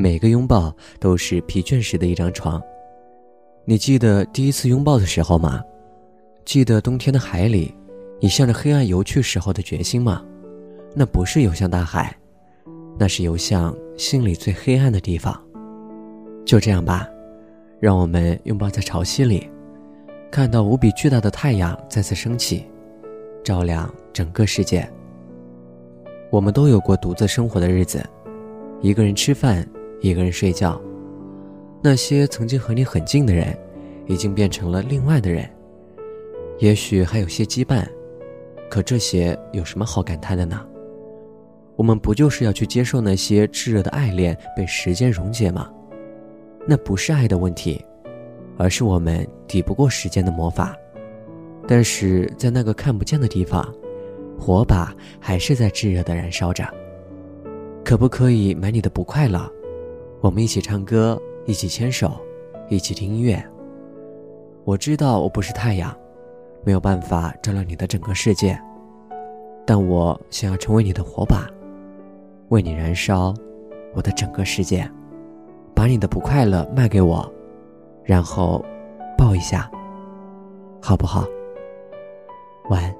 每个拥抱都是疲倦时的一张床。你记得第一次拥抱的时候吗？记得冬天的海里，你向着黑暗游去时候的决心吗？那不是游向大海，那是游向心里最黑暗的地方。就这样吧，让我们拥抱在潮汐里，看到无比巨大的太阳再次升起，照亮整个世界。我们都有过独自生活的日子，一个人吃饭，一个人睡觉。那些曾经和你很近的人，已经变成了另外的人。也许还有些羁绊，可这些有什么好感叹的呢？我们不就是要去接受那些炙热的爱恋被时间溶解吗？那不是爱的问题，而是我们抵不过时间的魔法。但是在那个看不见的地方，火把还是在炙热的燃烧着。可不可以买你的不快乐？我们一起唱歌，一起牵手，一起听音乐。我知道我不是太阳。没有办法照亮你的整个世界，但我想要成为你的火把，为你燃烧我的整个世界，把你的不快乐卖给我，然后抱一下，好不好？晚安。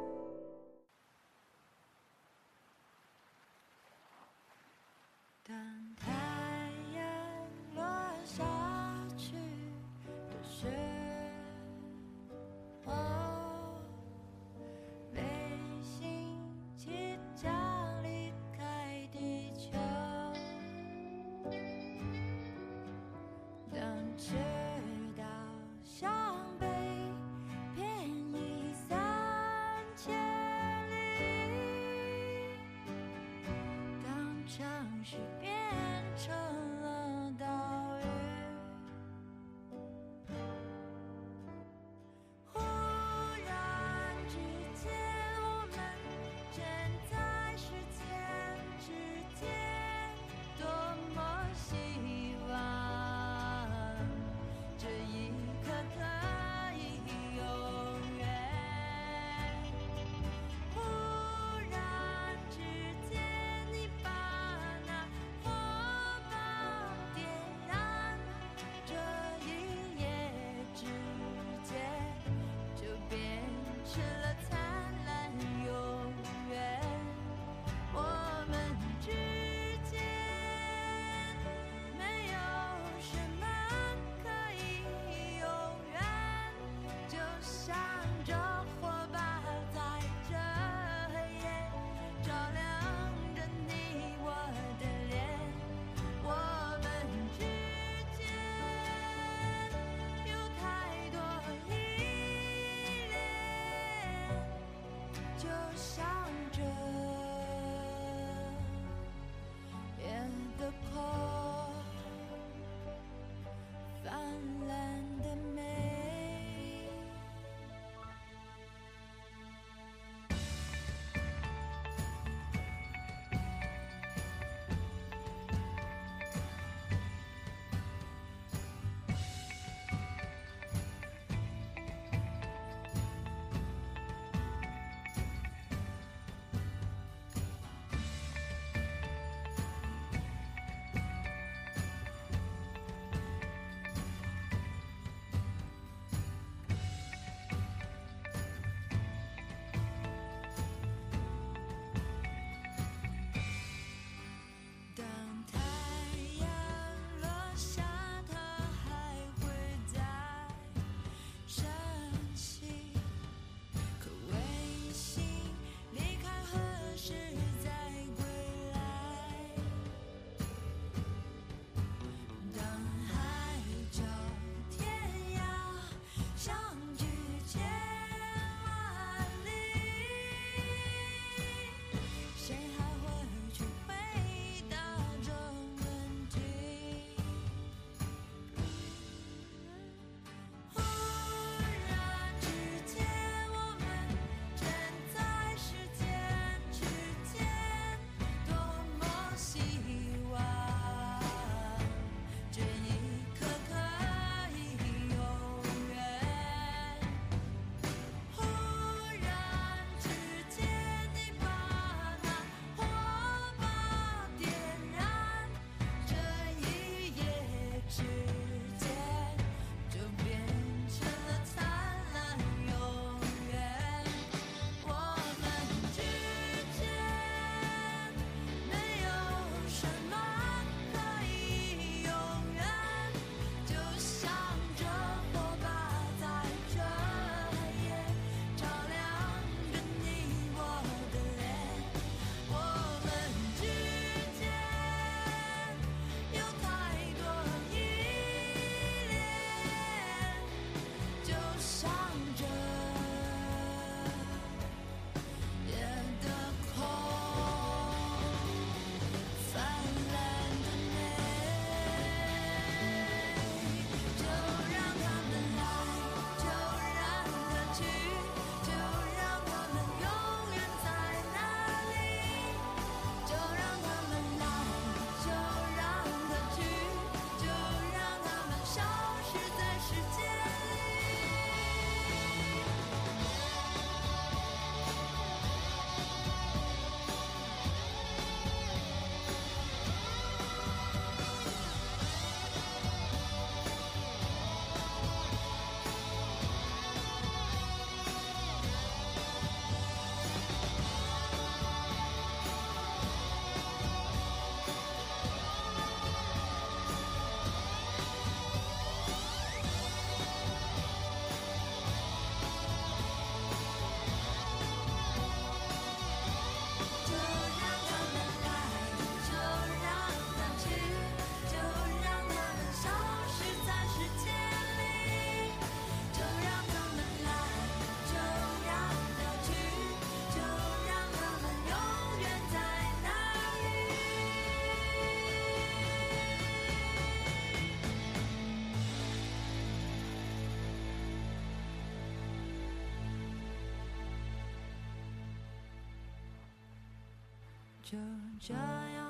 就这样